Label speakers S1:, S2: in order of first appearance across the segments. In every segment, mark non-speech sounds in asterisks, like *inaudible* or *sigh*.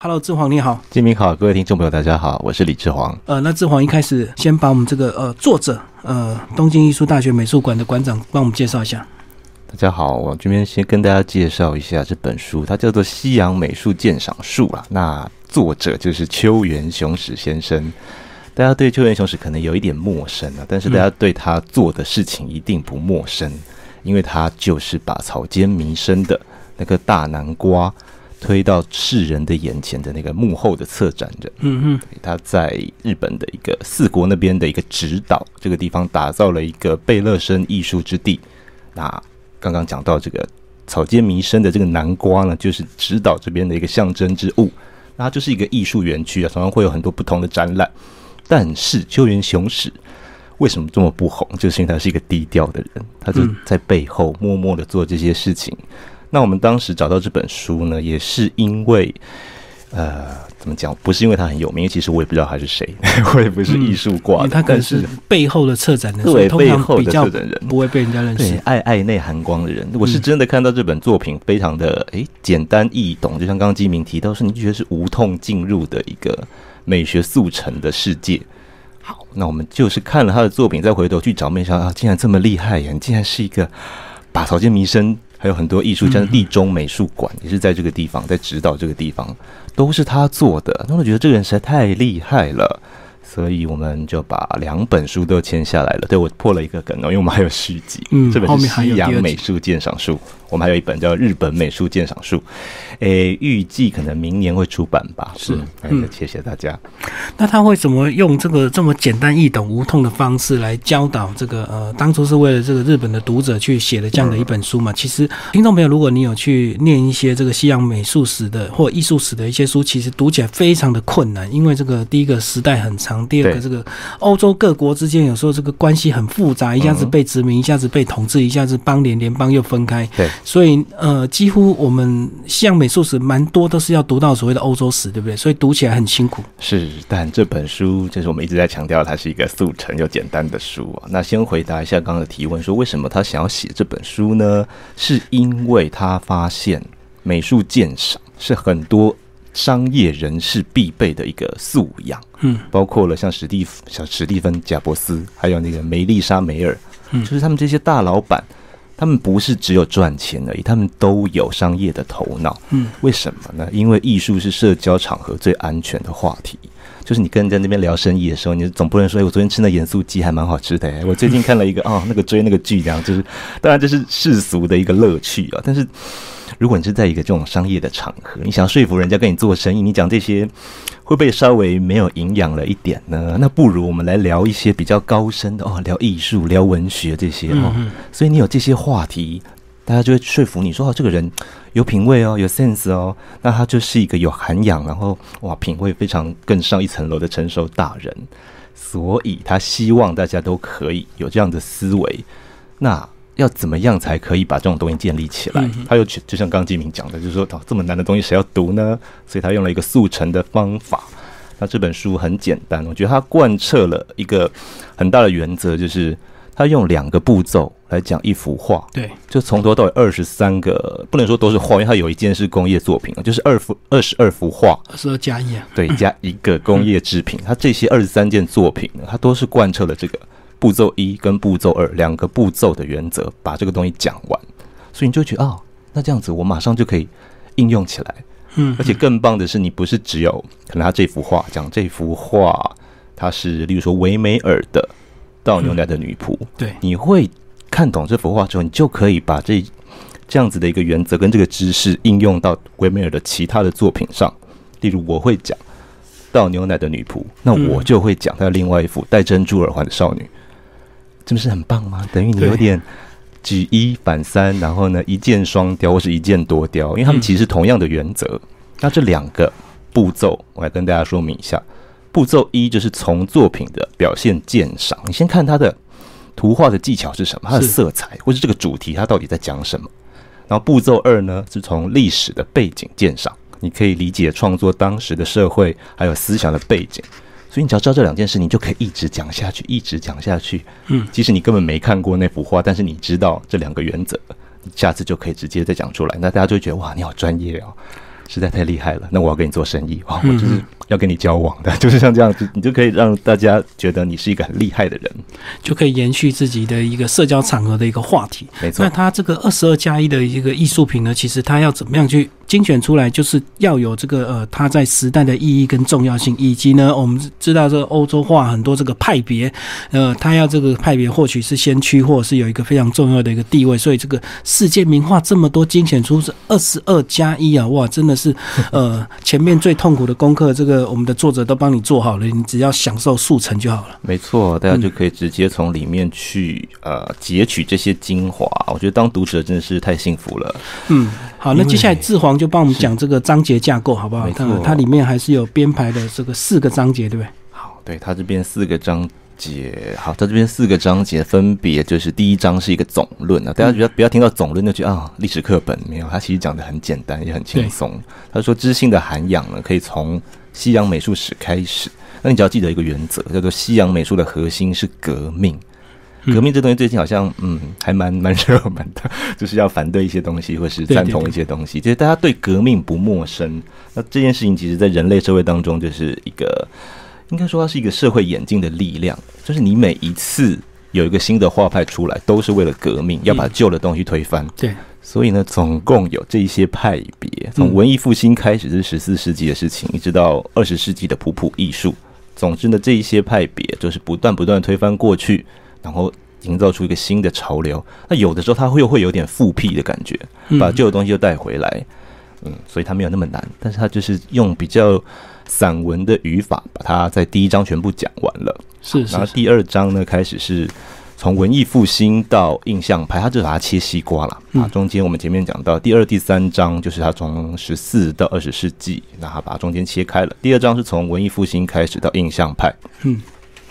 S1: Hello，志煌你好，
S2: 金明好，各位听众朋友大家好，我是李志煌。
S1: 呃，那志煌一开始先把我们这个呃作者呃东京艺术大学美术馆的馆长帮我们介绍一下。
S2: 大家好，我这边先跟大家介绍一下这本书，它叫做《西洋美术鉴赏术》啊。那作者就是秋元雄史先生。大家对秋元雄史可能有一点陌生啊，但是大家对他做的事情一定不陌生，因为他就是把草间弥生的那个大南瓜。推到世人的眼前的那个幕后的策展人，
S1: 嗯嗯，
S2: 他在日本的一个四国那边的一个指导这个地方打造了一个贝勒生艺术之地。那刚刚讲到这个草间弥生的这个南瓜呢，就是指导这边的一个象征之物。那它就是一个艺术园区啊，常常会有很多不同的展览。但是秋元雄史为什么这么不红？就是因为他是一个低调的人，他就在背后默默的做这些事情。那我们当时找到这本书呢，也是因为，呃，怎么讲？不是因为他很有名，其实我也不知道他是谁，*laughs* 我也不是艺术挂的，
S1: 他可能是背后的策展人，
S2: 对背后的策展人
S1: 不会被人家认识，
S2: 爱爱内涵光的人。我是真的看到这本作品，非常的诶简单易懂，就像刚刚基明提到，是你就觉得是无痛进入的一个美学速成的世界。好，那我们就是看了他的作品，再回头去找，没想到啊，竟然这么厉害呀！竟然是一个把草间弥生。还有很多艺术家，地中美术馆也是在这个地方，在指导这个地方，都是他做的。那我觉得这个人实在太厉害了。所以我们就把两本书都签下来了。对我破了一个梗哦，因为我们还有续集。
S1: 嗯，
S2: 这本是《西洋美术鉴赏术》，我们还有一本叫《日本美术鉴赏术》。诶，预计可能明年会出版吧。
S1: 是，
S2: 嗯，谢谢大家。
S1: 那他会怎么用这个这么简单易懂、无痛的方式来教导这个？呃，当初是为了这个日本的读者去写的这样的一本书嘛？其实，听众朋友，如果你有去念一些这个西洋美术史的或艺术史的一些书，其实读起来非常的困难，因为这个第一个时代很长。第二个，这个欧洲各国之间有时候这个关系很复杂，一下子被殖民，一下子被统治，一下子邦联联邦又分开。
S2: 对，
S1: 所以呃，几乎我们西洋美术史蛮多都是要读到所谓的欧洲史，对不对？所以读起来很辛苦。
S2: 是，但这本书就是我们一直在强调，它是一个速成又简单的书啊。那先回答一下刚刚的提问，说为什么他想要写这本书呢？是因为他发现美术鉴赏是很多。商业人士必备的一个素养，
S1: 嗯，
S2: 包括了像史蒂夫、像史蒂芬贾伯斯，还有那个梅丽莎梅尔，嗯，就是他们这些大老板，他们不是只有赚钱而已，他们都有商业的头脑，
S1: 嗯，
S2: 为什么呢？因为艺术是社交场合最安全的话题。就是你跟人家那边聊生意的时候，你总不能说，哎，我昨天吃那盐酥鸡还蛮好吃的。我最近看了一个 *laughs* 哦，那个追那个剧，这样就是，当然这是世俗的一个乐趣啊。但是如果你是在一个这种商业的场合，你想说服人家跟你做生意，你讲这些会不会稍微没有营养了一点呢？那不如我们来聊一些比较高深的哦，聊艺术、聊文学这些哦。所以你有这些话题。大家就会说服你说：“哦，这个人有品味哦，有 sense 哦，那他就是一个有涵养，然后哇，品味非常更上一层楼的成熟大人。所以他希望大家都可以有这样的思维。那要怎么样才可以把这种东西建立起来？他又就像刚金明讲的，就是说，哦，这么难的东西谁要读呢？所以他用了一个速成的方法。那这本书很简单，我觉得他贯彻了一个很大的原则，就是。他用两个步骤来讲一幅画，
S1: 对，
S2: 就从头到尾二十三个，不能说都是画，因为他有一件是工业作品就是二幅二十二幅画，
S1: 二十二加一啊，
S2: 对，加一个工业制品。他这些二十三件作品呢，他都是贯彻了这个步骤一跟步骤二两个步骤的原则，把这个东西讲完，所以你就觉得哦，那这样子我马上就可以应用起来，
S1: 嗯，
S2: 而且更棒的是，你不是只有可能他这幅画讲这幅画，它是例如说维美尔的。倒牛奶的女仆，
S1: 对，
S2: 你会看懂这幅画之后，你就可以把这这样子的一个原则跟这个知识应用到维梅尔的其他的作品上。例如，我会讲倒牛奶的女仆，那我就会讲他另外一幅戴珍珠耳环的少女，这不是很棒吗？等于你有点举一反三，然后呢，一箭双雕或是一箭多雕，因为他们其实是同样的原则。那这两个步骤，我来跟大家说明一下。步骤一就是从作品的表现鉴赏，你先看它的图画的技巧是什么，它的色彩，或是这个主题它到底在讲什么。然后步骤二呢，是从历史的背景鉴赏，你可以理解创作当时的社会还有思想的背景。所以你只要知道这两件事，你就可以一直讲下去，一直讲下去。
S1: 嗯，
S2: 即使你根本没看过那幅画，但是你知道这两个原则，下次就可以直接再讲出来。那大家就会觉得哇，你好专业哦。实在太厉害了，那我要跟你做生意啊，我就是要跟你交往的，*laughs* 就是像这样子，你就可以让大家觉得你是一个很厉害的人，
S1: 就可以延续自己的一个社交场合的一个话题。
S2: 没错
S1: 那。他这个二十二加一的一个艺术品呢，其实他要怎么样去精选出来，就是要有这个呃，它在时代的意义跟重要性，以及呢，我们知道这个欧洲画很多这个派别，呃，他要这个派别或许是先驱，或者是有一个非常重要的一个地位，所以这个世界名画这么多，精选出是二十二加一啊，哇，真的是 *laughs* 呃前面最痛苦的功课，这个我们的作者都帮你做好了，你只要享受速成就好了。
S2: 没错，大家就可以直接从里面去呃截取这些精华。我觉得当读者真的是太幸福了。
S1: 嗯，好，那接下来志煌就帮我们讲这个章节架构，好不好它它里面还是有编排的这个四个章节，对不对？
S2: 好，对，它这边四个章节，好，在这边四个章节分别就是第一章是一个总论啊，大家不要不要听到总论就觉得啊历史课本没有，它其实讲的很简单也很轻松。他说知性的涵养呢，可以从西洋美术史开始。那你只要记得一个原则，叫做西洋美术的核心是革命。
S1: 嗯
S2: 革命这东西最近好像嗯还蛮蛮热门的，就是要反对一些东西，或是赞同一些东西。其实大家对革命不陌生。那这件事情其实，在人类社会当中，就是一个应该说它是一个社会演进的力量。就是你每一次有一个新的画派出来，都是为了革命，要把旧的东西推翻。
S1: 对，
S2: 所以呢，总共有这一些派别，从文艺复兴开始，是十四世纪的事情，一直到二十世纪的普普艺术。总之呢，这一些派别就是不断不断推翻过去，然后营造出一个新的潮流。那有的时候它会又会有点复辟的感觉，
S1: 嗯
S2: 把旧的东西又带回来。嗯，所以它没有那么难，但是它就是用比较散文的语法，把它在第一章全部讲完了。
S1: 是
S2: 然后第二章呢，开始是从文艺复兴到印象派，他就把它切西瓜了
S1: 嗯
S2: 啊。中间我们前面讲到第二、第三章，就是他从十四到二十世纪，那他把它中间切开了。第二章是从文艺复兴开始到印象派，
S1: 嗯，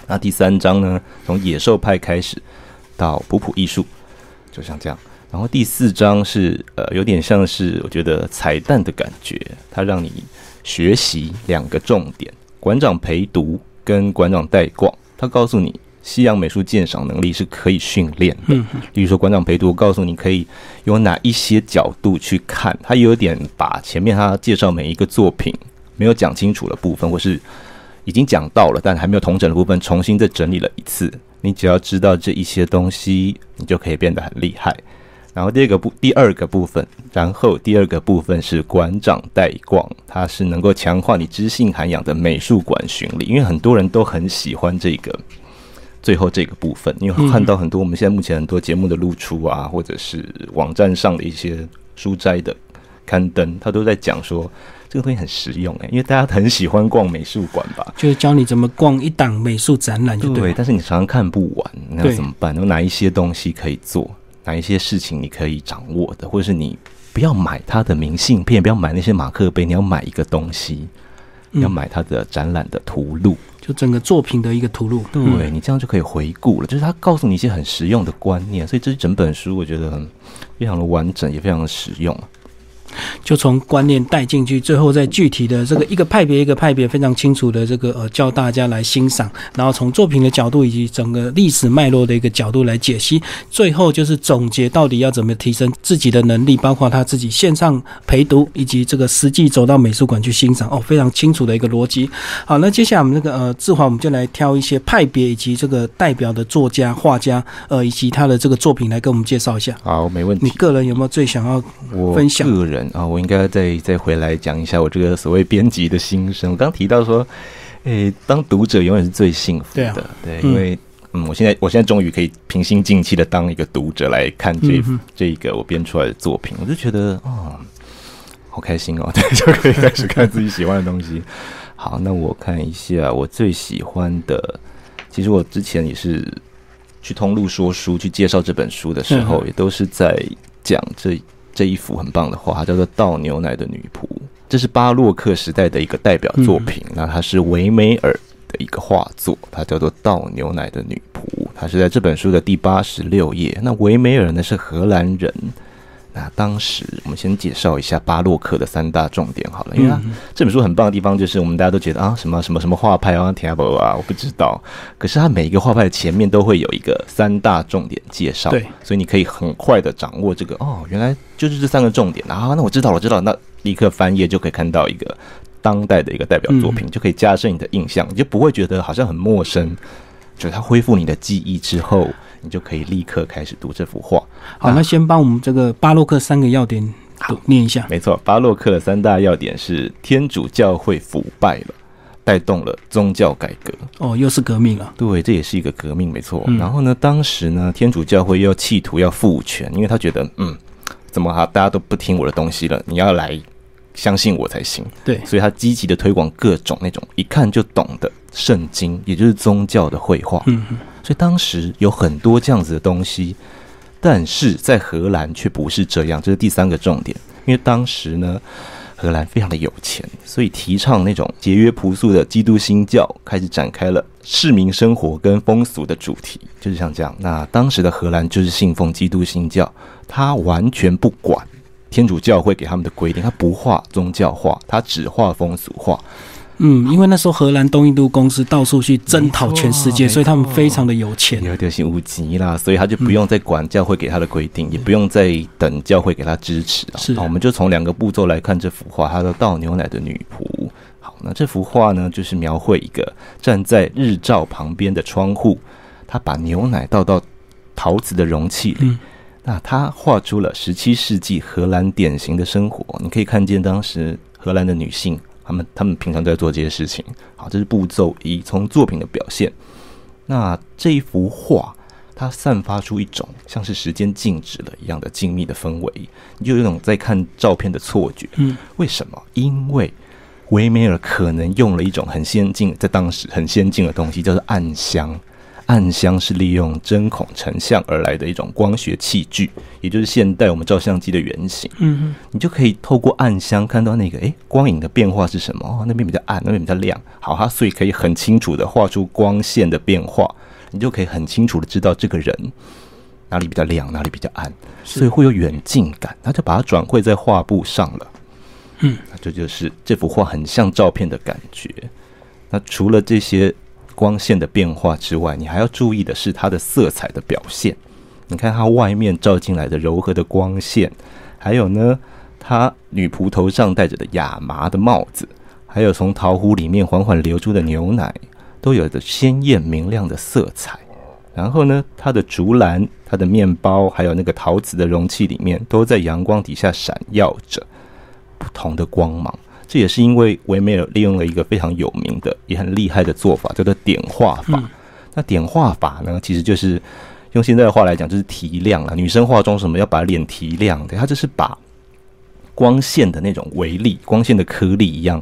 S2: 那第三章呢，从野兽派开始到普普艺术，就像这样。然后第四章是呃，有点像是我觉得彩蛋的感觉，它让你学习两个重点：馆长陪读跟馆长带逛。他告诉你，西洋美术鉴赏能力是可以训练的。
S1: 嗯，
S2: 例如说，馆长陪读告诉你可以有哪一些角度去看，他有点把前面他介绍每一个作品没有讲清楚的部分，或是已经讲到了但还没有同整的部分，重新再整理了一次。你只要知道这一些东西，你就可以变得很厉害。然后第二个部第二个部分，然后第二个部分是馆长带逛，它是能够强化你知性涵养的美术馆巡礼，因为很多人都很喜欢这个最后这个部分，因为看到很多我们现在目前很多节目的露出啊，或者是网站上的一些书斋的刊登，它都在讲说这个东西很实用诶、因为大家很喜欢逛美术馆吧，
S1: 就是教你怎么逛一档美术展览，就对。
S2: 但是你常常看不完，那怎么办？有哪一些东西可以做？哪一些事情你可以掌握的，或者是你不要买他的明信片，不要买那些马克杯，你要买一个东西，
S1: 嗯
S2: 要买他的展览的图录。
S1: 就整个作品的一个图录。
S2: 对、
S1: 嗯
S2: 你这样就可以回顾了，就是他告诉你一些很实用的观念，所以这整本书我觉得非常的完整，也非常的实用。
S1: 就从观念带进去，最后再具体的这个一个派别一个派别非常清楚的这个呃教大家来欣赏，然后从作品的角度以及整个历史脉络的一个角度来解析，最后就是总结到底要怎么提升自己的能力，包括他自己线上陪读以及这个实际走到美术馆去欣赏哦，非常清楚的一个逻辑。好，那接下来我们那个呃志华，我们就来挑一些派别以及这个代表的作家、画家呃以及他的这个作品来跟我们介绍一下。
S2: 好，没问题。
S1: 你个人有没有最想要
S2: 我
S1: 分享
S2: 个人啊，我应该再再回来讲一下我这个所谓编辑的心声。我刚提到说，诶、当读者永远是最幸福的，
S1: 对啊
S2: 对，
S1: 嗯
S2: 因为嗯，我现在我现在终于可以平心静气的当一个读者来看这、
S1: 嗯
S2: 这一个我编出来的作品，我就觉得哦，好开心哦，对，*laughs* 就可以开始看自己喜欢的东西。好，那我看一下我最喜欢的，其实我之前也是去通路说书去介绍这本书的时候，
S1: 嗯
S2: 也都是在讲这这一幅很棒的画，它叫做《倒牛奶的女仆》，这是巴洛克时代的一个代表作品。那它是维梅尔的一个画作，它叫做《倒牛奶的女仆》，它是在这本书的第八十六页。那维梅尔呢是荷兰人。那当时我们先介绍一下巴洛克的三大重点好了，因为这本书很棒的地方就是我们大家都觉得啊什么什么什么画派啊 t a b l 啊，我不知道。可是它每一个画派的前面都会有一个三大重点介绍，
S1: 对，
S2: 所以你可以很快的掌握这个哦，原来就是这三个重点啊。那我知道了，我知道了，那立刻翻页就可以看到一个当代的一个代表作品，就可以加深你的印象，你就不会觉得好像很陌生。就是它恢复你的记忆之后，你就可以立刻开始读这幅画。
S1: 好，那先帮我们这个巴洛克三个要点读念一下。
S2: 没错，巴洛克的三大要点是天主教会腐败了，带动了宗教改革。
S1: 哦，又是革命了。
S2: 对，这也是一个革命，没错。然后呢，当时呢，天主教会又企图要复权，因为他觉得，嗯，怎么哈，大家都不听我的东西了，你要来。相信我才行。
S1: 对，
S2: 所以他积极的推广各种那种一看就懂的圣经，也就是宗教的绘画。嗯所以当时有很多这样子的东西，但是在荷兰却不是这样，这是第三个重点。因为当时呢，荷兰非常的有钱，所以提倡那种节约朴素的基督新教，开始展开了市民生活跟风俗的主题，就是像这样。那当时的荷兰就是信奉基督新教，他完全不管。天主教会给他们的规定，他不画宗教画，他只画风俗画。
S1: 嗯，因为那时候荷兰东印度公司到处去征讨全世界，所以他们非常的有钱，
S2: 有点心无极啦，所以他就不用再管教会给他的规定，也不用再等教会给他支持啊。
S1: 是，
S2: 我们就从两个步骤来看这幅画，他的倒牛奶的女仆。好，那这幅画呢，就是描绘一个站在日照旁边的窗户，他把牛奶倒到陶瓷的容器里。那他画出了十七世纪荷兰典型的生活，你可以看见当时荷兰的女性，她们他们平常在做这些事情。好，这是步骤一，从作品的表现。那这一幅画，它散发出一种像是时间静止了一样的静谧的氛围，你就有种在看照片的错觉。嗯，为什么？因为维梅尔可能用了一种很先进，在当时很先进的东西，叫做暗箱。暗箱是利用针孔成像而来的一种光学器具，也就是现代我们照相机的原型。嗯，你就可以透过暗箱看到那个诶光影的变化是什么？哦，那边比较暗，那边比较亮。好，它所以可以很清楚的画出光线的变化，你就可以很清楚的知道这个人哪里比较亮，哪里比较暗，所以会有远近感。他就把它转绘在画布上了。嗯，这就是这幅画很像照片的感觉。那除了这些。光线的变化之外，你还要注意的是它的色彩的表现。你看它外面照进来的柔和的光线，还有呢，它女仆头上戴着的亚麻的帽子，还有从陶壶里面缓缓流出的牛奶，都有着鲜艳明亮的色彩。然后呢，它的竹篮、它的面包，还有那个陶瓷的容器里面，都在阳光底下闪耀着不同的光芒。这也是因为维梅尔利用了一个非常有名的、也很厉害的做法，叫做点画法。那点画法呢，其实就是用现在的话来讲，就是提亮了。女生化妆什么要把脸提亮，对，它就是把光线的那种微粒、光线的颗粒一样，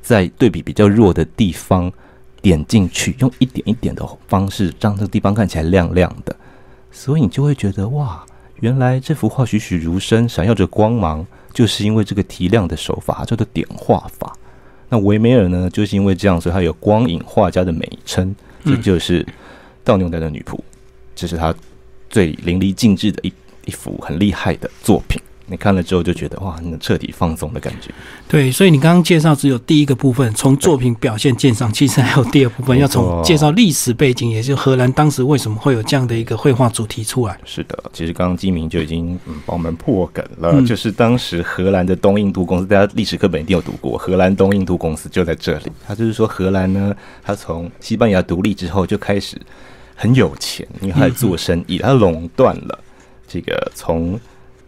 S2: 在对比比较弱的地方点进去，用一点一点的方式，让这个地方看起来亮亮的。所以你就会觉得，哇，原来这幅画栩栩如生，闪耀着光芒。就是因为这个提亮的手法叫做点画法，那维梅尔呢，就是因为这样，所以他有光影画家的美称，这就是倒牛奶的女仆，这是他最淋漓尽致的一一幅很厉害的作品。你看了之后就觉得哇，能彻底放松的感觉。
S1: 对，所以你刚刚介绍只有第一个部分，从作品表现鉴赏，其实还有第二部分，要从介绍历史背景，也就荷兰当时为什么会有这样的一个绘画主题出来。
S2: 是的，其实刚刚基明就已经帮我们破梗了，就是当时荷兰的东印度公司，大家历史课本一定有读过，荷兰东印度公司就在这里。他就是说，荷兰呢，他从西班牙独立之后就开始很有钱，因为他在做生意，他垄断了这个从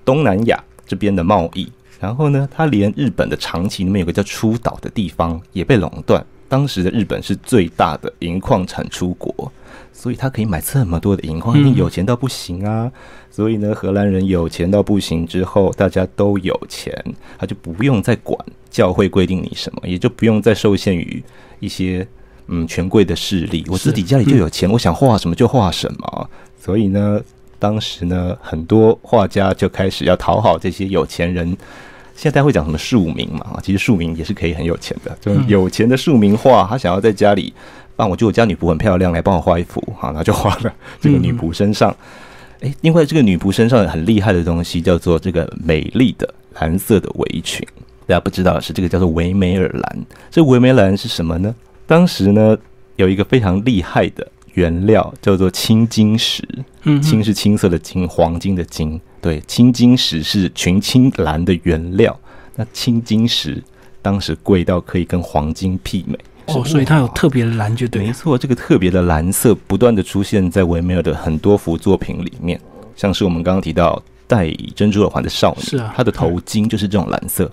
S2: 东南亚。这边的贸易，然后呢，他连日本的长崎那边有个叫出岛的地方也被垄断。当时的日本是最大的银矿产出国，所以他可以买这么多的银矿，一定有钱到不行啊！所以呢，荷兰人有钱到不行之后，大家都有钱，他就不用再管教会规定你什么，也就不用再受限于一些嗯权贵的势力。我自己家里就有钱，我想画什么就画什么。所以呢。当时呢，很多画家就开始要讨好这些有钱人。现在会讲什么庶民嘛？其实庶民也是可以很有钱的。就有钱的庶民画，他想要在家里帮我，就我家女仆很漂亮，来帮我画一幅，好，那就画了这个女仆身上。哎，因为这个女仆身上很厉害的东西，叫做这个美丽的蓝色的围裙。大家不知道是这个叫做维梅尔蓝。这维梅尔蓝是什么呢？当时呢，有一个非常厉害的。原料叫做青金石，青是青色的金，黄金的金。对，青金石是群青蓝的原料。那青金石当时贵到可以跟黄金媲美。
S1: 哦，所以它有特别的蓝，就对。
S2: 没错，这个特别的蓝色不断的出现在维米尔的很多幅作品里面，像是我们刚刚提到戴珍珠耳环的少女，
S1: 是啊，
S2: 她的头巾就是这种蓝色。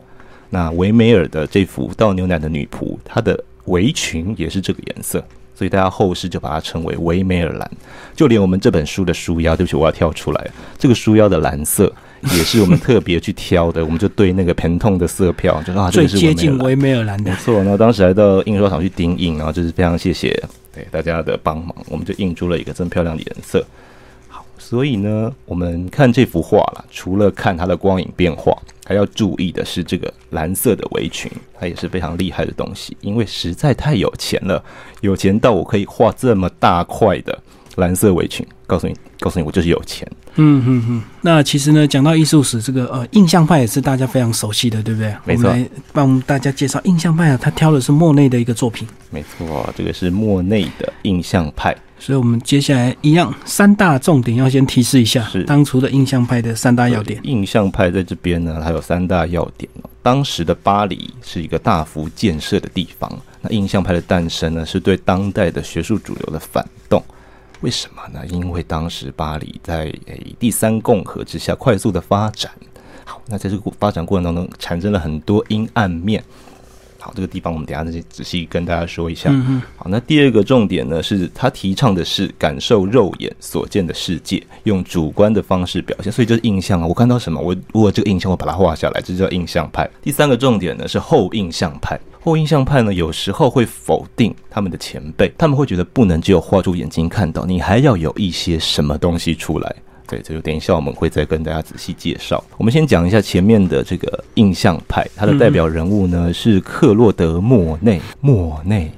S2: 那维梅尔的这幅倒牛奶的女仆，她的围裙也是这个颜色，所以大家后世就把它称为维梅尔蓝。就连我们这本书的书腰，对不起，我要跳出来，这个书腰的蓝色。也是我们特别去挑的，我们就对那个疼痛的色票，就啊，
S1: 最接近维梅尔蓝的，
S2: 没错。然后当时还到印刷厂去钉印，然后就是非常谢谢对大家的帮忙，我们就印出了一个真漂亮的颜色。好，所以呢，我们看这幅画啦，除了看它的光影变化，还要注意的是这个蓝色的围裙，它也是非常厉害的东西，因为实在太有钱了，有钱到我可以画这么大块的蓝色围裙。告诉你，告诉你，我就是有钱。
S1: 嗯嗯嗯。那其实呢，讲到艺术史，这个呃，印象派也是大家非常熟悉的，对不对？
S2: 没错。
S1: 来帮大家介绍印象派啊，他挑的是莫内的一个作品。
S2: 没错，这个是莫内的印象派。
S1: 所以我们接下来一样三大重点要先提示一下，
S2: 是
S1: 当初的印象派的三大要点。
S2: 印象派在这边呢，它有三大要点哦。当时的巴黎是一个大幅建设的地方，那印象派的诞生呢，是对当代的学术主流的反动。为什么呢？因为当时巴黎在诶第三共和之下快速的发展，好，那在这个发展过程当中产生了很多阴暗面。好，这个地方我们等下再仔细跟大家说一下。嗯好，那第二个重点呢，是他提倡的是感受肉眼所见的世界，用主观的方式表现，所以就是印象啊。我看到什么，我如果这个印象我把它画下来，这叫印象派。第三个重点呢是后印象派。后印象派呢，有时候会否定他们的前辈，他们会觉得不能只有画出眼睛看到，你还要有一些什么东西出来。对，这就等一下我们会再跟大家仔细介绍。我们先讲一下前面的这个印象派，它的代表人物呢是克洛德·莫内。莫内，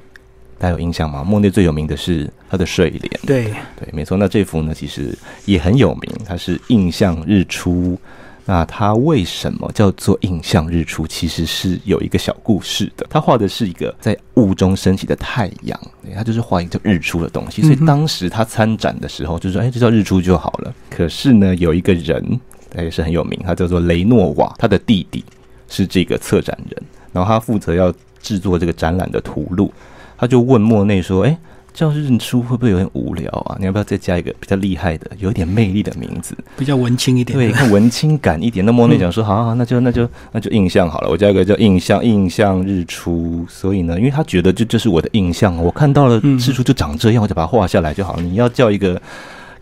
S2: 大家有印象吗？莫内最有名的是他的睡莲。
S1: 对，
S2: 对，没错。那这幅呢，其实也很有名，它是印象日出。那他为什么叫做印象日出？其实是有一个小故事的。他画的是一个在雾中升起的太阳，他就是画一个叫日出的东西。所以当时他参展的时候就说：“哎，这叫日出就好了。”可是呢，有一个人，他也是很有名，他叫做雷诺瓦，他的弟弟是这个策展人，然后他负责要制作这个展览的图录，他就问莫内说：“哎。”叫日出会不会有点无聊啊？你要不要再加一个比较厉害的、有一点魅力的名字？
S1: 比较文青一点，
S2: 对，看文青感一点。那莫内讲说：“好 *laughs* 好，那就那就那就印象好了，我加一个叫印象，印象日出。所以呢，因为他觉得这就是我的印象，我看到了日出就长这样，我就把它画下来就好了。你要叫一个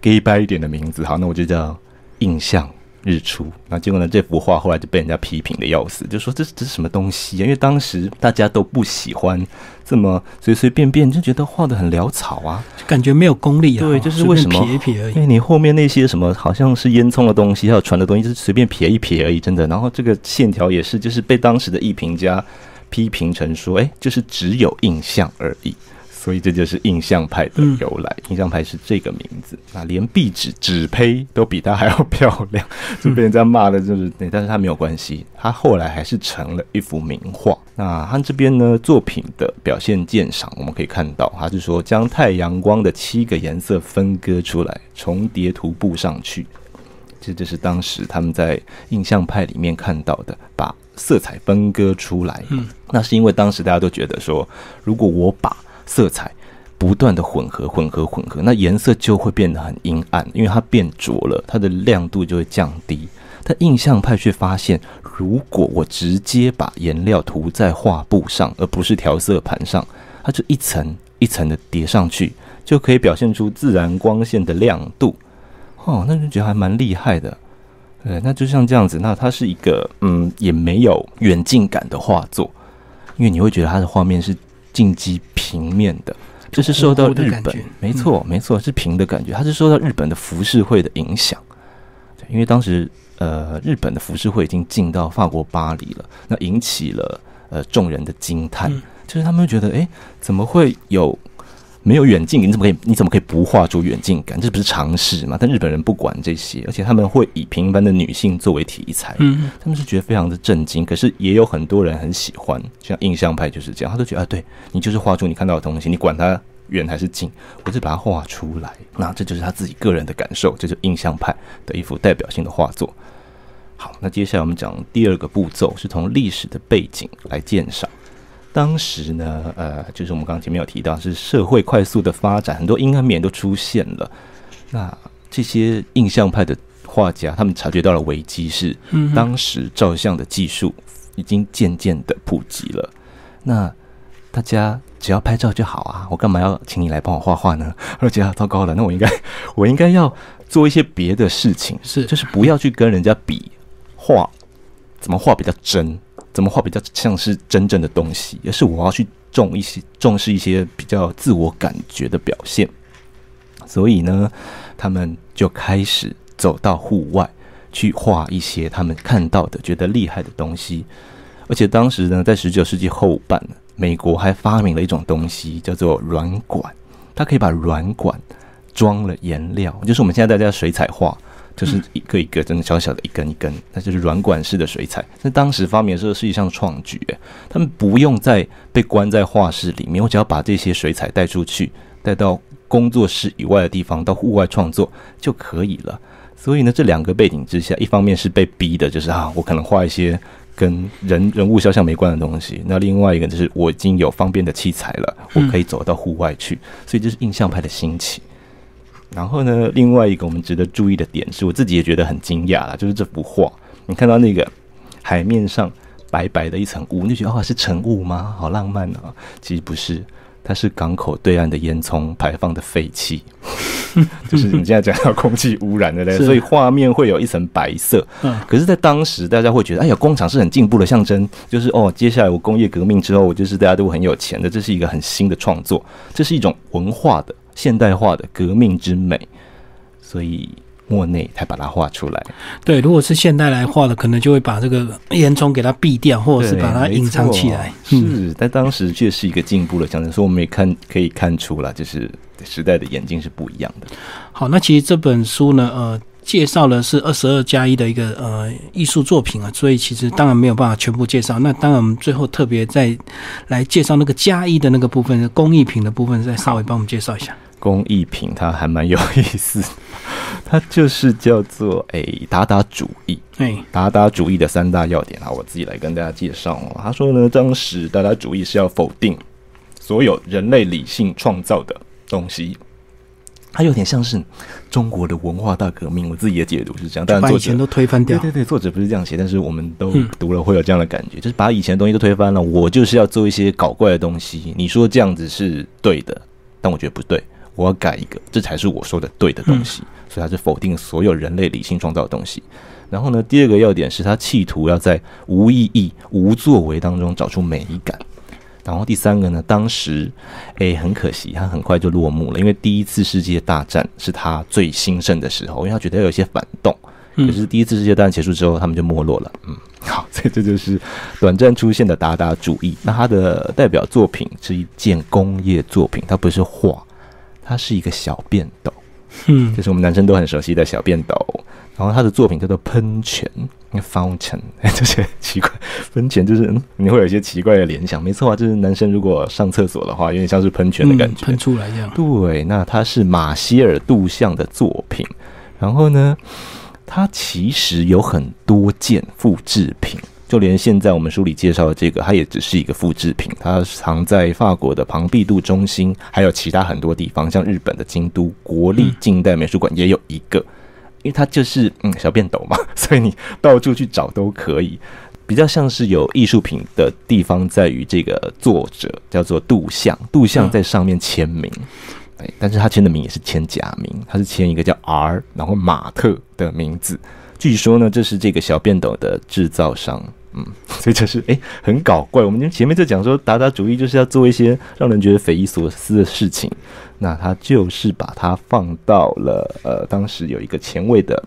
S2: gay 白一点的名字，好，那我就叫印象。”日出，那结果呢？这幅画后来就被人家批评的要死，就说这这是什么东西啊？因为当时大家都不喜欢这么随随便便，就觉得画的很潦草啊，就
S1: 感觉没有功力啊。
S2: 对，就是为什么
S1: 撇一撇而已。
S2: 因为你后面那些什么好像是烟囱的东西，还有船的东西，就是随便撇一撇而已，真的。然后这个线条也是，就是被当时的艺评家批评成说，哎，就是只有印象而已。所以这就是印象派的由来，印象派是这个名字。那连壁纸纸胚都比它还要漂亮，就被人家骂的，就是但是它没有关系，它后来还是成了一幅名画。那他这边呢，作品的表现鉴赏，我们可以看到，他是说将太阳光的七个颜色分割出来，重叠涂布上去。这就是当时他们在印象派里面看到的，把色彩分割出来。嗯，那是因为当时大家都觉得说，如果我把色彩不断的混合、混合、混合，那颜色就会变得很阴暗，因为它变浊了，它的亮度就会降低。但印象派却发现，如果我直接把颜料涂在画布上，而不是调色盘上，它就一层一层的叠上去，就可以表现出自然光线的亮度。哦，那就觉得还蛮厉害的。对，那就像这样子，那它是一个嗯，也没有远近感的画作，因为你会觉得它的画面是。进击平面的，这是受到日本，没错没错，是平的感觉。它是受到日本的浮世绘的影响，对，因为当时呃日本的浮世绘已经进到法国巴黎了，那引起了呃众人的惊叹，就是他们觉得，哎，怎么会有？没有远近，你怎么可以？你怎么可以不画出远近感？这不是常识吗？但日本人不管这些，而且他们会以平凡的女性作为题材，嗯，他们是觉得非常的震惊。可是也有很多人很喜欢，像印象派就是这样，他都觉得啊，对你就是画出你看到的东西，你管它远还是近，我就把它画出来。那这就是他自己个人的感受，这就印象派的一幅代表性的画作。好，那接下来我们讲第二个步骤，是从历史的背景来鉴赏。当时呢，呃，就是我们刚刚前面有提到，是社会快速的发展，很多阴暗面都出现了。那这些印象派的画家，他们察觉到了危机，是当时照相的技术已经渐渐的普及了。那大家只要拍照就好啊，我干嘛要请你来帮我画画呢？*laughs* 而且啊，糟糕了，那我应该，*laughs* 我应该要做一些别的事情，
S1: 是，
S2: 就是不要去跟人家比画，怎么画比较真。怎么画比较像是真正的东西？而是我要去重一些重视一些比较自我感觉的表现。所以呢，他们就开始走到户外去画一些他们看到的、觉得厉害的东西。而且当时呢，在十九世纪后半，美国还发明了一种东西，叫做软管。它可以把软管装了颜料，就是我们现在大家水彩画。就是一个一个真的小小的一根一根，那就是软管式的水彩。那当时发明的时候是一项创举，他们不用再被关在画室里面，我只要把这些水彩带出去，带到工作室以外的地方，到户外创作就可以了。所以呢，这两个背景之下，一方面是被逼的，就是啊，我可能画一些跟人人物肖像没关的东西；那另外一个就是我已经有方便的器材了，我可以走到户外去。所以这是印象派的兴起。然后呢，另外一个我们值得注意的点是，我自己也觉得很惊讶啦，就是这幅画，你看到那个海面上白白的一层雾，你觉得哇是晨雾吗？好浪漫啊！其实不是，它是港口对岸的烟囱排放的废气，*laughs* 就是你现在讲到空气污染的嘞，所以画面会有一层白色。嗯，可是，在当时大家会觉得，哎呀，工厂是很进步的象征，就是哦，接下来我工业革命之后，我就是大家都很有钱的，这是一个很新的创作，这是一种文化的。现代化的革命之美，所以莫内才把它画出来。
S1: 对，如果是现代来画的，可能就会把这个烟囱给它避掉，或者是把它隐藏起来。
S2: 是，但当时确是一个进步的象征。所以我们也看可以看出了，就是时代的眼睛是不一样的。
S1: 好，那其实这本书呢，呃。介绍了是二十二加一的一个呃艺术作品啊，所以其实当然没有办法全部介绍。那当然我们最后特别再来介绍那个加一的那个部分，工艺品的部分，再稍微帮我们介绍一下。
S2: 工艺品它还蛮有意思，*laughs* 它就是叫做诶达达主义。
S1: 哎，
S2: 达达主义的三大要点啊，我自己来跟大家介绍哦。他说呢，当时达达主义是要否定所有人类理性创造的东西。它有点像是中国的文化大革命，我自己的解读是这样。但
S1: 把以前都推翻掉。
S2: 对对对，作者不是这样写，但是我们都读了会有这样的感觉，就是把以前的东西都推翻了。我就是要做一些搞怪的东西。你说这样子是对的，但我觉得不对，我要改一个，这才是我说的对的东西。所以它是否定所有人类理性创造的东西。然后呢，第二个要点是他企图要在无意义、无作为当中找出美感。然后第三个呢，当时，诶，很可惜，他很快就落幕了，因为第一次世界大战是他最兴盛的时候，因为他觉得有一些反动，可是第一次世界大战结束之后，他们就没落了。嗯，好，所以这就是短暂出现的达达主义。那他的代表作品是一件工业作品，它不是画，它是一个小便斗，嗯，就是我们男生都很熟悉的小便斗。然后他的作品叫做喷泉，fountain，*laughs* 这些奇怪，喷泉就是你会有一些奇怪的联想，没错啊，就是男生如果上厕所的话，有点像是喷泉的感觉，
S1: 喷出来一样。
S2: 对，那他是马歇尔杜象的作品，然后呢，他其实有很多件复制品，就连现在我们书里介绍的这个，它也只是一个复制品，它藏在法国的庞毕度中心，还有其他很多地方，像日本的京都国立近代美术馆也有一个。因为它就是嗯小便斗嘛，*laughs* 所以你到处去找都可以。比较像是有艺术品的地方在于这个作者叫做杜象，杜象在上面签名，哎，但是他签的名也是签假名，他是签一个叫 R 然后马特的名字。据说呢，这是这个小便斗的制造商，嗯，所以就是哎很搞怪。我们前面在讲说达达主义就是要做一些让人觉得匪夷所思的事情。那他就是把它放到了呃，当时有一个前卫的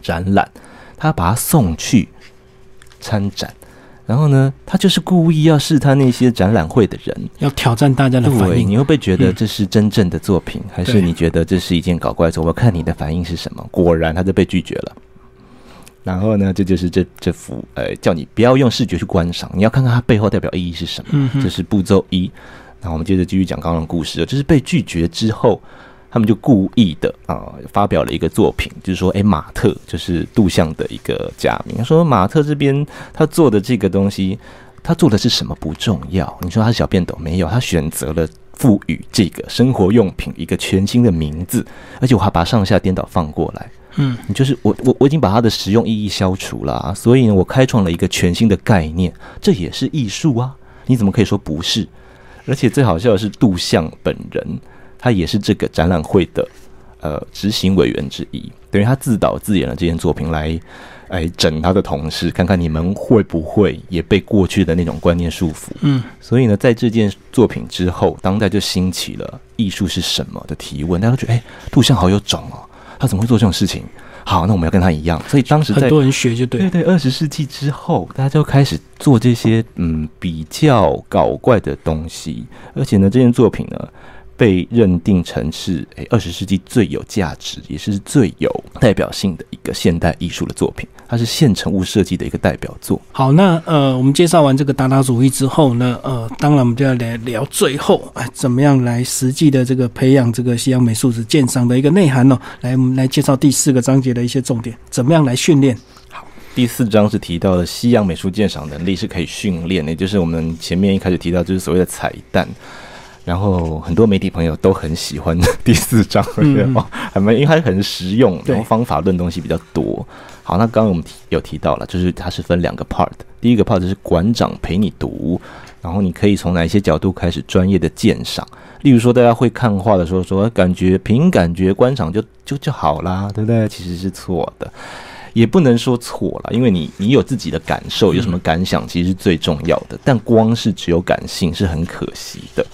S2: 展览，他把它送去参展，然后呢，他就是故意要试探那些展览会的人，
S1: 要挑战大家的反应。
S2: 你会不会觉得这是真正的作品，还是你觉得这是一件搞怪作？我看你的反应是什么。果然，他就被拒绝了。然后呢，这就是这这幅呃，叫你不要用视觉去观赏，你要看看它背后代表意义是什么。这是步骤一。那我们接着继续讲刚刚的故事，就是被拒绝之后，他们就故意的啊发表了一个作品，就是说，哎，马特就是杜象的一个假名，说马特这边他做的这个东西，他做的是什么不重要，你说他是小便斗没有，他选择了赋予这个生活用品一个全新的名字，而且我还把上下颠倒放过来。
S1: 嗯，
S2: 你就是我，我我已经把它的实用意义消除了，所以呢，我开创了一个全新的概念，这也是艺术啊！你怎么可以说不是？而且最好笑的是，杜象本人他也是这个展览会的呃执行委员之一，等于他自导自演了这件作品来来整他的同事，看看你们会不会也被过去的那种观念束缚。
S1: 嗯，
S2: 所以呢，在这件作品之后，当代就兴起了艺术是什么的提问，大家都觉得哎，杜象好有种哦。他怎么会做这种事情？好，那我们要跟他一样。所以当时
S1: 很多人学就对
S2: 对对。二十世纪之后，大家就开始做这些嗯比较搞怪的东西，而且呢，这件作品呢。被认定成是诶二十世纪最有价值，也是最有代表性的一个现代艺术的作品。它是现成物设计的一个代表作。
S1: 好，那呃，我们介绍完这个达达主义之后呢，呃，当然我们就要来聊最后哎，怎么样来实际的这个培养这个西洋美术史鉴赏的一个内涵呢？来，我们来介绍第四个章节的一些重点，怎么样来训练？
S2: 好，第四章是提到的西洋美术鉴赏能力是可以训练的，就是我们前面一开始提到，就是所谓的彩蛋。然后很多媒体朋友都很喜欢第四章，哦，还蛮因为它很实用，然后方法论东西比较多。好，那刚刚我们有提到了，就是它是分两个 part，第一个 part 是馆长陪你读，然后你可以从哪些角度开始专业的鉴赏。例如说，大家会看画的时候说，感觉凭感觉观赏就就就好啦，对不对？其实是错的，也不能说错了，因为你你有自己的感受，有什么感想，其实是最重要的。但光是只有感性是很可惜的。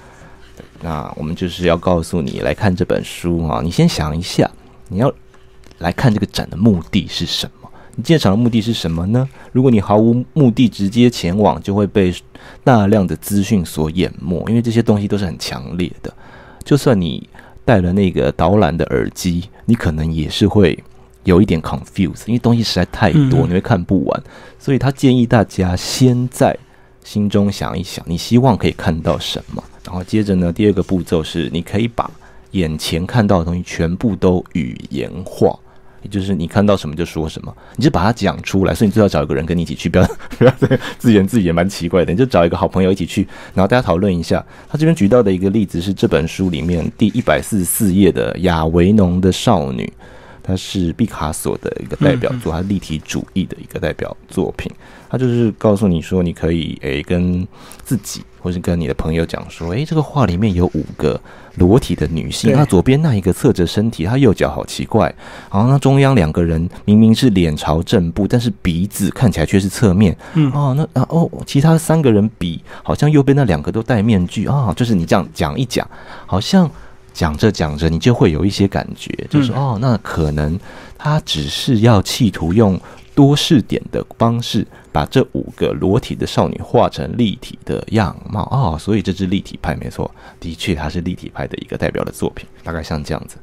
S2: 那我们就是要告诉你来看这本书啊，你先想一下，你要来看这个展的目的是什么？你进场的目的是什么呢？如果你毫无目的直接前往，就会被大量的资讯所淹没，因为这些东西都是很强烈的。就算你带了那个导览的耳机，你可能也是会有一点 confuse，因为东西实在太多，你会看不完。所以他建议大家先在心中想一想，你希望可以看到什么。然后接着呢，第二个步骤是，你可以把眼前看到的东西全部都语言化，也就是你看到什么就说什么，你就把它讲出来。所以你最好找一个人跟你一起去，不要不要再自言自语，也蛮奇怪的。你就找一个好朋友一起去，然后大家讨论一下。他这边举到的一个例子是这本书里面第一百四十四页的亚维农的少女。它是毕卡索的一个代表作，它立体主义的一个代表作品。它就是告诉你说，你可以诶跟自己，或是跟你的朋友讲说，诶，这个画里面有五个裸体的女性，那左边那一个侧着身体，她右脚好奇怪。然后那中央两个人明明是脸朝正部，但是鼻子看起来却是侧面。
S1: 嗯
S2: 哦，那啊哦，其他三个人比好像右边那两个都戴面具啊，就是你这样讲一讲，好像。讲着讲着，你就会有一些感觉，就是哦，那可能他只是要企图用多视点的方式，把这五个裸体的少女画成立体的样貌哦，所以这是立体派，没错，的确它是立体派的一个代表的作品，大概像这样子。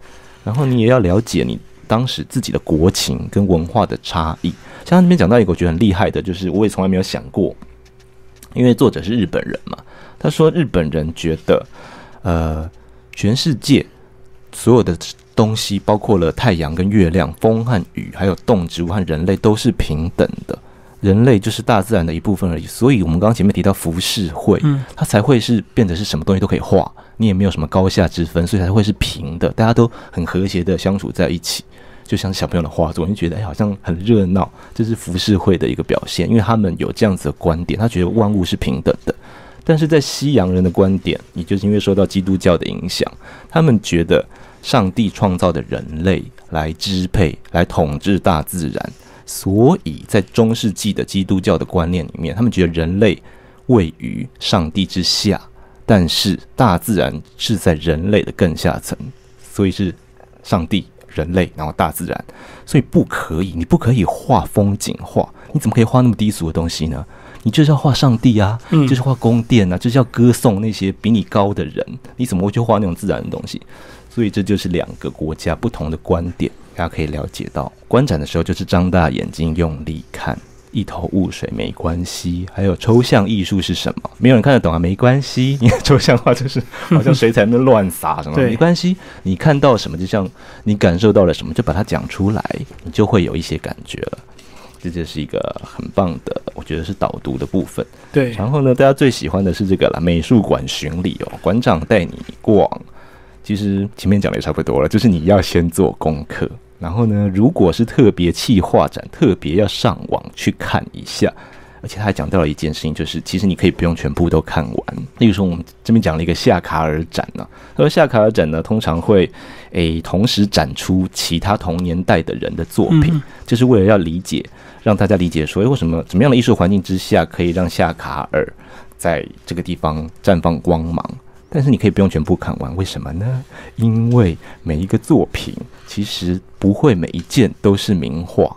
S2: 然后你也要了解你当时自己的国情跟文化的差异。像他那边讲到一个我觉得很厉害的，就是我也从来没有想过，因为作者是日本人嘛，他说日本人觉得，呃。全世界所有的东西，包括了太阳跟月亮、风和雨，还有动植物和人类，都是平等的。人类就是大自然的一部分而已。所以，我们刚刚前面提到浮世绘，
S1: 嗯，
S2: 它才会是变得是什么东西都可以画，你也没有什么高下之分，所以才会是平的，大家都很和谐的相处在一起，就像小朋友的画作，你觉得哎，好像很热闹，这是浮世绘的一个表现，因为他们有这样子的观点，他觉得万物是平等的。但是在西洋人的观点，也就是因为受到基督教的影响，他们觉得上帝创造的人类来支配、来统治大自然，所以在中世纪的基督教的观念里面，他们觉得人类位于上帝之下，但是大自然是在人类的更下层，所以是上帝、人类，然后大自然，所以不可以，你不可以画风景画，你怎么可以画那么低俗的东西呢？你就是要画上帝啊，就是画宫殿啊，就是要歌颂那些比你高的人。你怎么会去画那种自然的东西？所以这就是两个国家不同的观点，大家可以了解到。观展的时候就是张大眼睛，用力看，一头雾水没关系，还有抽象艺术是什么？没有人看得懂啊，没关系。*laughs* 你看抽象画就是好像水彩那乱撒什么，没关系。你看到什么，就像你感受到了什么，就把它讲出来，你就会有一些感觉了。这就是一个很棒的，我觉得是导读的部分。
S1: 对，
S2: 然后呢，大家最喜欢的是这个了，美术馆巡礼哦，馆长带你逛。其实前面讲的也差不多了，就是你要先做功课。然后呢，如果是特别企划展，特别要上网去看一下。而且他还讲到了一件事情，就是其实你可以不用全部都看完。例如说，我们这边讲了一个夏卡尔展呢，他说夏卡尔展呢通常会诶同时展出其他同年代的人的作品，就是为了要理解，让大家理解说，诶为什么怎么样的艺术环境之下可以让夏卡尔在这个地方绽放光芒。但是你可以不用全部看完，为什么呢？因为每一个作品其实不会每一件都是名画，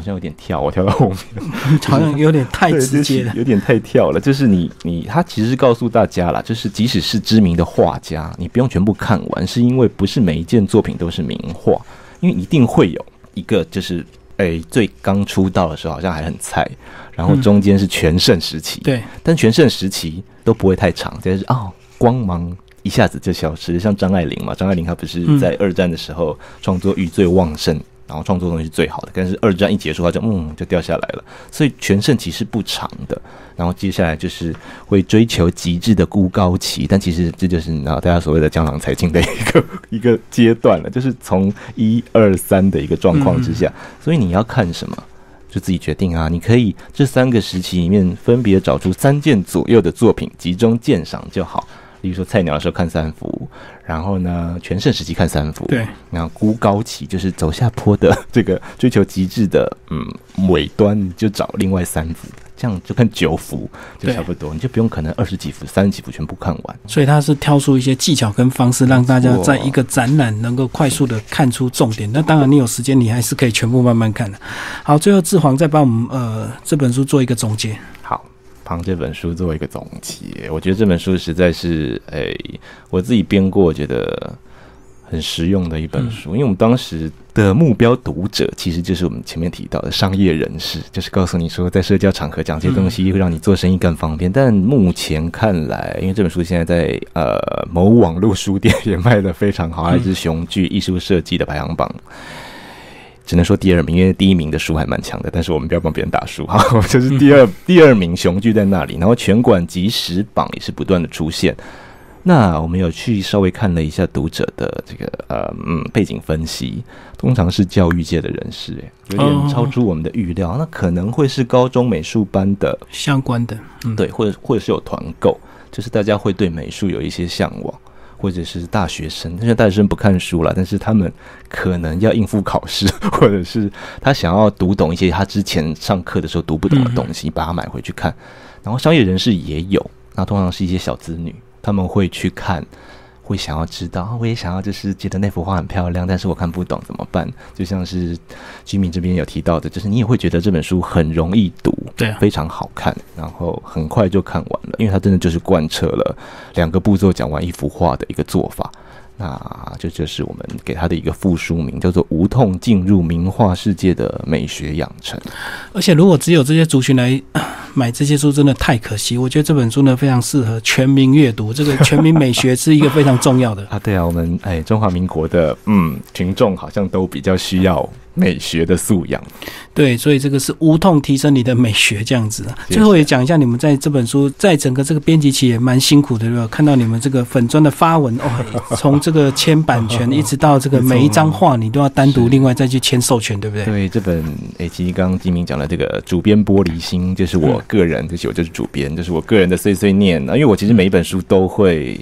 S2: 好像有点跳，我跳到后面，*laughs*
S1: 好像有点太直接了，
S2: 有点太跳了。就是你你他其实是告诉大家了，就是即使是知名的画家，你不用全部看完，是因为不是每一件作品都是名画，因为一定会有一个就是诶最刚出道的时候好像还很菜，然后中间是全盛时期，
S1: 对，
S2: 但全盛时期都不会太长，就是哦。光芒一下子就消失，像张爱玲嘛，张爱玲她不是在二战的时候创作欲最旺盛，然后创作东西是最好的，但是二战一结束，她就嗯就掉下来了。所以全盛期是不长的，然后接下来就是会追求极致的孤高期，但其实这就是你知道大家所谓的江郎才尽的一个 *laughs* 一个阶段了，就是从一二三的一个状况之下，所以你要看什么就自己决定啊，你可以这三个时期里面分别找出三件左右的作品集中鉴赏就好。比如说菜鸟的时候看三幅，然后呢全盛时期看三幅，
S1: 对，
S2: 然后孤高期就是走下坡的 *laughs* 这个追求极致的，嗯，尾端就找另外三幅，这样就看九幅就差不多，你就不用可能二十几幅、三十几幅全部看完。
S1: 所以他是挑出一些技巧跟方式，让大家在一个展览能够快速的看出重点。那当然你有时间，你还是可以全部慢慢看的。好，最后志煌再帮我们呃这本书做一个总结。
S2: 这本书做一个总结，我觉得这本书实在是，诶，我自己编过，觉得很实用的一本书。因为我们当时的目标读者其实就是我们前面提到的商业人士，就是告诉你说，在社交场合讲这些东西会让你做生意更方便。但目前看来，因为这本书现在在呃某网络书店也卖的非常好，还是雄踞艺术设计的排行榜。只能说第二名，因为第一名的书还蛮强的，但是我们不要帮别人打书哈。*laughs* 就是第二 *laughs* 第二名雄踞在那里，然后全馆即时榜也是不断的出现。那我们有去稍微看了一下读者的这个呃嗯背景分析，通常是教育界的人士，诶，有点超出我们的预料。那可能会是高中美术班的
S1: 相关的，
S2: 对，或者或者是有团购，就是大家会对美术有一些向往。或者是大学生，但是大学生不看书了，但是他们可能要应付考试，*laughs* 或者是他想要读懂一些他之前上课的时候读不懂的东西，把它买回去看。然后商业人士也有，那通常是一些小子女，他们会去看。会想要知道，我也想要，就是觉得那幅画很漂亮，但是我看不懂怎么办？就像是居民这边有提到的，就是你也会觉得这本书很容易读，
S1: 对，
S2: 非常好看，然后很快就看完了，因为它真的就是贯彻了两个步骤讲完一幅画的一个做法。那这就是我们给他的一个副书名，叫做《无痛进入名画世界的美学养成》。
S1: 而且，如果只有这些族群来买这些书，真的太可惜。我觉得这本书呢，非常适合全民阅读。这个全民美学是一个非常重要的 *laughs*
S2: 啊。对啊，我们哎，中华民国的嗯群众好像都比较需要。美学的素养，
S1: 对，所以这个是无痛提升你的美学这样子啊。最后也讲一下，你们在这本书在整个这个编辑期也蛮辛苦的，对吧？看到你们这个粉砖的发文哦，从这个签版权 *laughs* 一直到这个每一张画，你都要单独另外再去签授权，对不对？
S2: 对，这本诶，其实刚刚金明讲的这个主编玻璃心，就是我个人，就是我就是主编，就是我个人的碎碎念啊。因为我其实每一本书都会。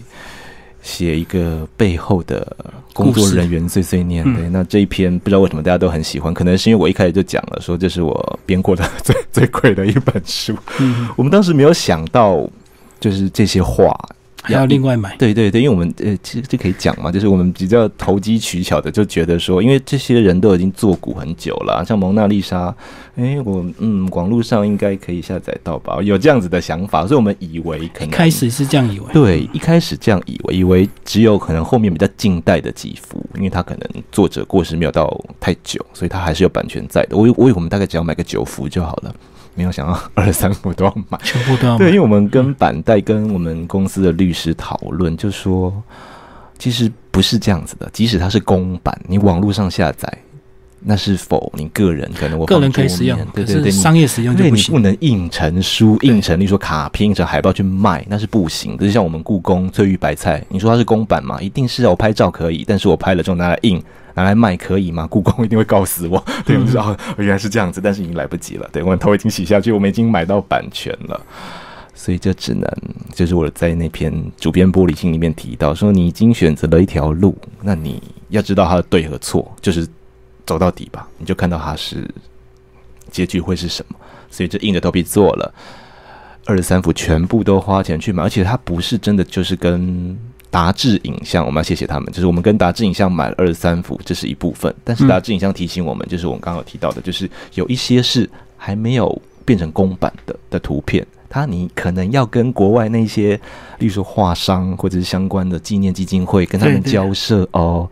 S2: 写一个背后的工作人员碎碎念，对，那这一篇不知道为什么大家都很喜欢，可能是因为我一开始就讲了，说这是我编过的 *laughs* 最最贵的一本书。我们当时没有想到，就是这些话。
S1: 还要另外买，
S2: 对对对，因为我们呃，其实这可以讲嘛，就是我们比较投机取巧的，就觉得说，因为这些人都已经做股很久了，像蒙娜丽莎，哎，我嗯，网络上应该可以下载到吧，有这样子的想法，所以我们以为可能
S1: 开始是这样以为，
S2: 对，一开始这样以为，以为只有可能后面比较近代的几幅，因为它可能作者过世没有到太久，所以它还是有版权在的。我我以为我们大概只要买个九幅就好了。没有想到 *laughs* 二十三股都要买。
S1: 全部都要买。
S2: 对，因为我们跟板带跟我们公司的律师讨论，就说其实不是这样子的。即使它是公版，你网络上下载，那是否你个人可能我
S1: 个人可以使用
S2: 面，对
S1: 可
S2: 对对，
S1: 商业使用就不行
S2: 因为你不。能印成书、印成，例如说卡片、印成海报去卖，那是不行的。就像我们故宫翠玉白菜，你说它是公版嘛？一定是要，我拍照可以，但是我拍了之后拿来印、拿来卖可以吗？*laughs* 故宫一定会告死我。*laughs* 对，我们知道、哦原来是这样子，但是已经来不及了。对，我们头已经洗下去，我们已经买到版权了。所以这只能就是我在那篇主编玻璃心里面提到说，你已经选择了一条路，那你要知道它的对和错，就是走到底吧，你就看到它是结局会是什么。所以这硬着头皮做了二十三幅，全部都花钱去买，而且它不是真的就是跟达智影像，我们要谢谢他们，就是我们跟达智影像买了二十三幅，这是一部分，但是达智影像提醒我们，就是我们刚刚有提到的，就是有一些是还没有变成公版的的图片。它你可能要跟国外那些，例如说画商或者是相关的纪念基金会跟他们交涉哦。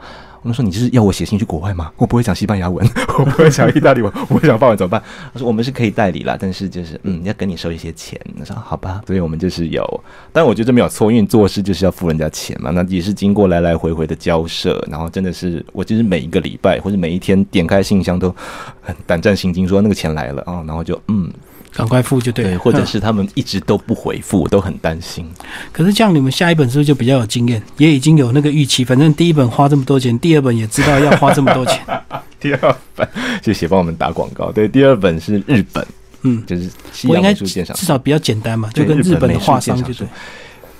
S2: 我们说你就是要我写信去国外吗？我不会讲西班牙文，*laughs* 我不会讲意大利文，*laughs* 我不会讲法文怎么办？他说我们是可以代理啦，但是就是嗯，要跟你收一些钱。我说好吧，所以我们就是有，但我觉得这没有错，因为做事就是要付人家钱嘛。那也是经过来来回回的交涉，然后真的是我就是每一个礼拜或者每一天点开信箱都很胆战心惊，说那个钱来了啊、然后就嗯
S1: 赶快付就对了。
S2: 对，或者
S1: 嗯
S2: 是他们一直都不回复，我都很担心。
S1: 可是这样，你们下一本是不是就比较有经验，也已经有那个预期？反正第一本花这么多钱，第二本也知道要花这么多钱。*laughs*
S2: 第二本谢谢帮我们打广告，对，第二本是日本，
S1: 嗯，
S2: 就是西
S1: 我应该
S2: 洋美术鉴赏
S1: 至少比较简单嘛，就跟日本的画商就对。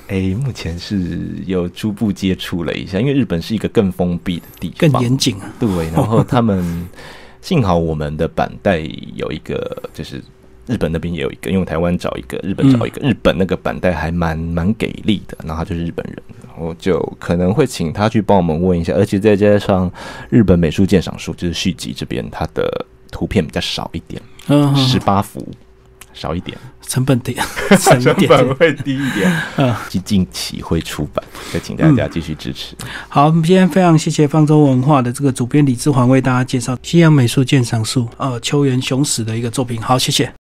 S2: 诶，目前是有初步接触了一下，因为日本是一个更封闭的地方，
S1: 更严谨啊。
S2: 对，然后他们 *laughs* 幸好我们的板带有一个，就是日本那边也有一个，因为台湾找一个，日本找一个，日本那个板带还蛮蛮给力的，然后他就是日本人，然后就可能会请他去帮我们问一下，而且再加上日本美术鉴赏书，就是续集这边它的图片比较少一点，
S1: 嗯，
S2: 十八幅。少一点，
S1: 成本低，成本。
S2: 会低一点，
S1: 嗯，
S2: 近近期会出版，再请大家继续支持。
S1: 好，我们今天非常谢谢方舟文化的这个主编李志环为大家介绍西洋美术鉴赏术，呃，秋元雄史的一个作品。好，谢谢。